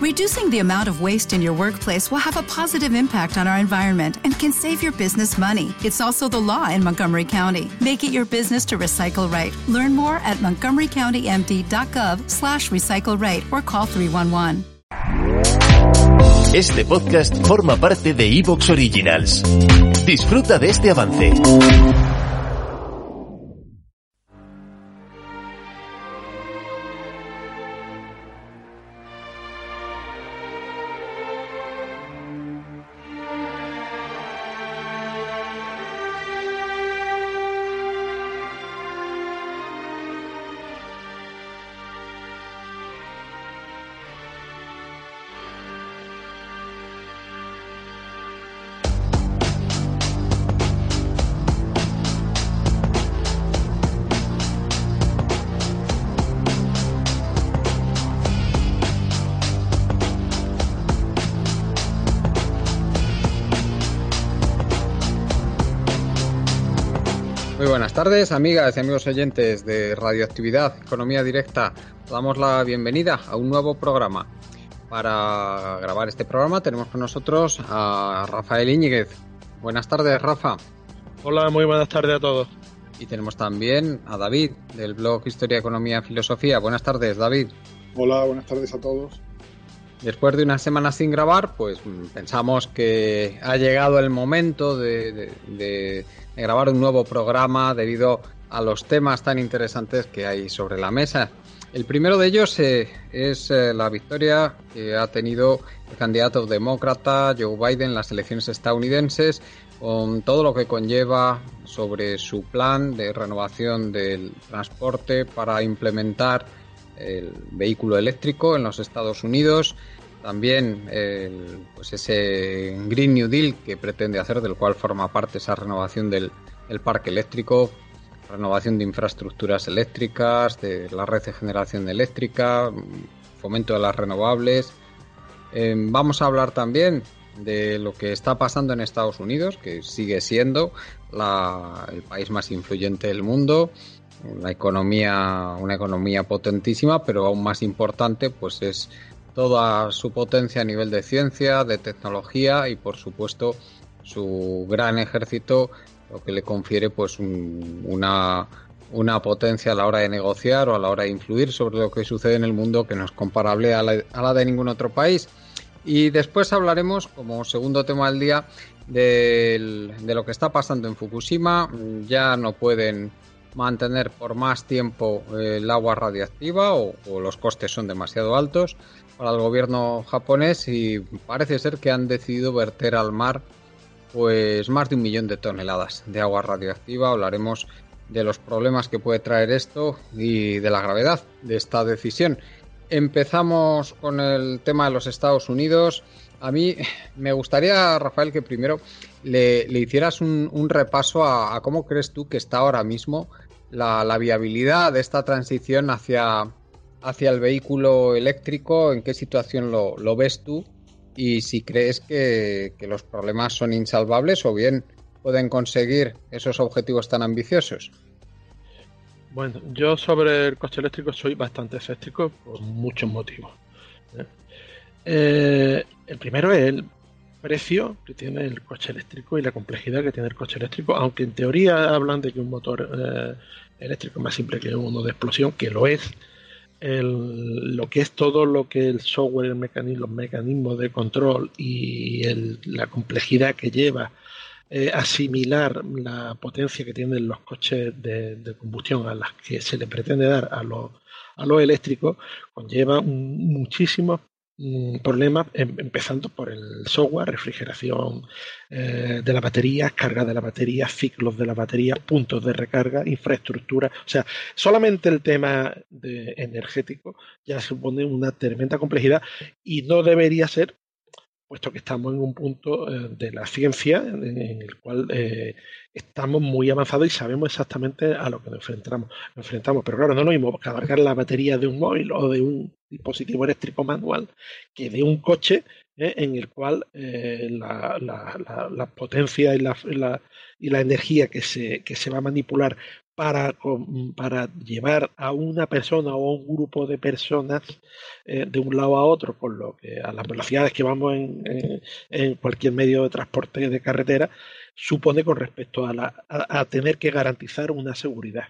Reducing the amount of waste in your workplace will have a positive impact on our environment and can save your business money. It's also the law in Montgomery County. Make it your business to recycle right. Learn more at montgomerycountymd.gov slash recycle right or call 311. Este podcast forma parte de Evox Originals. Disfruta de este avance. Muy buenas tardes, amigas y amigos oyentes de Radioactividad Economía Directa. Damos la bienvenida a un nuevo programa. Para grabar este programa tenemos con nosotros a Rafael Íñiguez. Buenas tardes, Rafa. Hola, muy buenas tardes a todos. Y tenemos también a David del blog Historia, Economía, Filosofía. Buenas tardes, David. Hola, buenas tardes a todos. Después de una semana sin grabar, pues pensamos que ha llegado el momento de, grabar un nuevo programa debido a los temas tan interesantes que hay sobre la mesa. El primero de ellos eh, es eh, la victoria que ha tenido el candidato demócrata Joe Biden en las elecciones estadounidenses, con todo lo que conlleva sobre su plan de renovación del transporte para implementar el vehículo eléctrico en los Estados Unidos, también el, pues ese Green New Deal que pretende hacer, del cual forma parte esa renovación del, del, parque eléctrico, renovación de infraestructuras eléctricas, de la red de generación eléctrica, fomento de las renovables. Eh, vamos a hablar también de lo que está pasando en Estados Unidos, que sigue siendo la, el país más influyente del mundo, una economía, una economía potentísima, pero aún más importante, pues es toda su potencia a nivel de ciencia, de tecnología y por supuesto su gran ejército, lo que le confiere pues un, una, una potencia a la hora de negociar o a la hora de influir sobre lo que sucede en el mundo que no es comparable a la, a la de ningún otro país. Y después hablaremos, como segundo tema del día, de, de lo que está pasando en Fukushima. Ya no pueden mantener por más tiempo el agua radiactiva o, o, los costes son demasiado altos para el gobierno japonés y parece ser que han decidido verter al mar pues más de un millón de toneladas de agua radioactiva. Hablaremos de los problemas que puede traer esto y de la gravedad de esta decisión. Empezamos con el tema de los Estados Unidos. A mí me gustaría, Rafael, que primero le, hicieras un, repaso a, cómo crees tú que está ahora mismo la, la viabilidad de esta transición hacia, hacia el vehículo eléctrico, en qué situación lo, ves tú y si crees que, que, los problemas son insalvables o bien pueden conseguir esos objetivos tan ambiciosos. Bueno, yo sobre el coche eléctrico soy bastante escéptico por muchos motivos. ¿eh? Eh, el primero es el precio que tiene el coche eléctrico y la complejidad que tiene el coche eléctrico, aunque en teoría hablan de que un motor eh, eléctrico es más simple que uno de explosión, que lo es, lo que es todo lo que el software, el mecanismo, los mecanismos de control y el, la complejidad que lleva eh, asimilar la potencia que tienen los coches de, combustión a las que se le pretende dar a los, a los eléctricos, conlleva muchísimos problemas, em, empezando por el software, refrigeración eh, de la batería, carga de la batería, ciclos de la batería, puntos de recarga, infraestructura. O sea, solamente el tema de energético ya supone una tremenda complejidad y no debería ser, puesto que estamos en un punto eh, de la ciencia en, el cual eh, estamos muy avanzados y sabemos exactamente a lo que nos enfrentamos. Nos enfrentamos. Pero claro, no nos mismo cargar la batería de un móvil o de un dispositivo eléctrico manual que de un coche ¿eh? en el cual eh, la, la, potencia y la, y la energía que se, que se va a manipular para, para, llevar a una persona o a un grupo de personas eh, de un lado a otro, con lo que a las velocidades que vamos en, en, cualquier medio de transporte de carretera, supone con respecto a, la, a tener que garantizar una seguridad.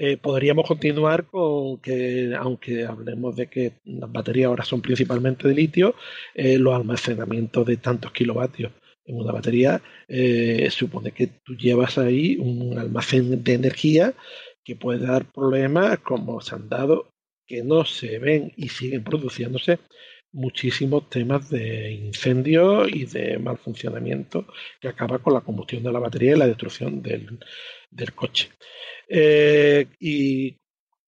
Eh, podríamos continuar con que, aunque hablemos de que las baterías ahora son principalmente de litio, eh, los almacenamientos de tantos kilovatios en una batería eh, supone que tú llevas ahí un almacén de energía que puede dar problemas como se han dado, que no se ven y siguen produciéndose muchísimos temas de incendio y de mal funcionamiento que acaba con la combustión de la batería y la destrucción del, del coche. Eh, y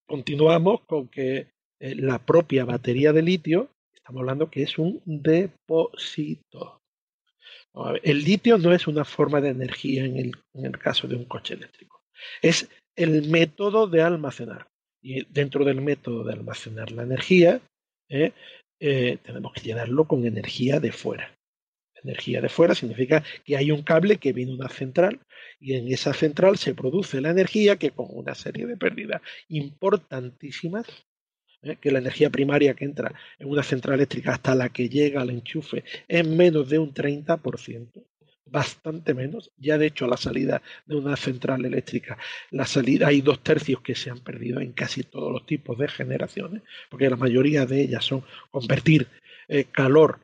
continuamos con que eh, la propia batería de litio, estamos hablando que es un depósito. El litio no es una forma de energía en el, en el caso de un coche eléctrico. Es el método de almacenar. Y dentro del método de almacenar la energía, eh, tenemos que llenarlo con energía de fuera. Energía de fuera significa que hay un cable que viene una central y en esa central se produce la energía que con una serie de pérdidas importantísimas, ¿eh? que la energía primaria que entra en una central eléctrica hasta la que llega al enchufe es menos de un 30%, bastante menos. Ya de hecho la salida de una central eléctrica, la salida hay dos tercios que se han perdido en casi todos los tipos de generaciones, porque la mayoría de ellas son convertir eh, calor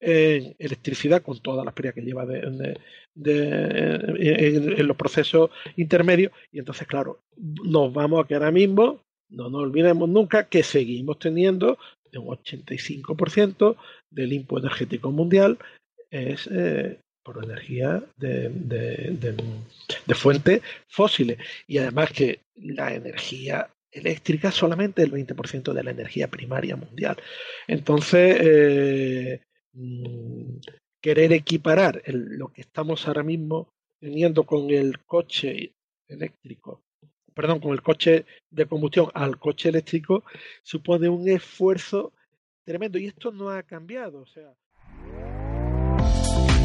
en electricidad con todas las pérdidas que lleva de, en, los procesos intermedios y entonces claro nos vamos a que ahora mismo no nos olvidemos nunca que seguimos teniendo un 85% del input energético mundial es eh, por energía de, de fuentes fósiles y además que la energía eléctrica solamente el 20% de la energía primaria mundial. Entonces eh, Mm, querer equiparar lo que estamos ahora mismo teniendo con el coche eléctrico, perdón, con el coche de combustión al coche eléctrico, supone un esfuerzo tremendo. Y esto no ha cambiado. O sea,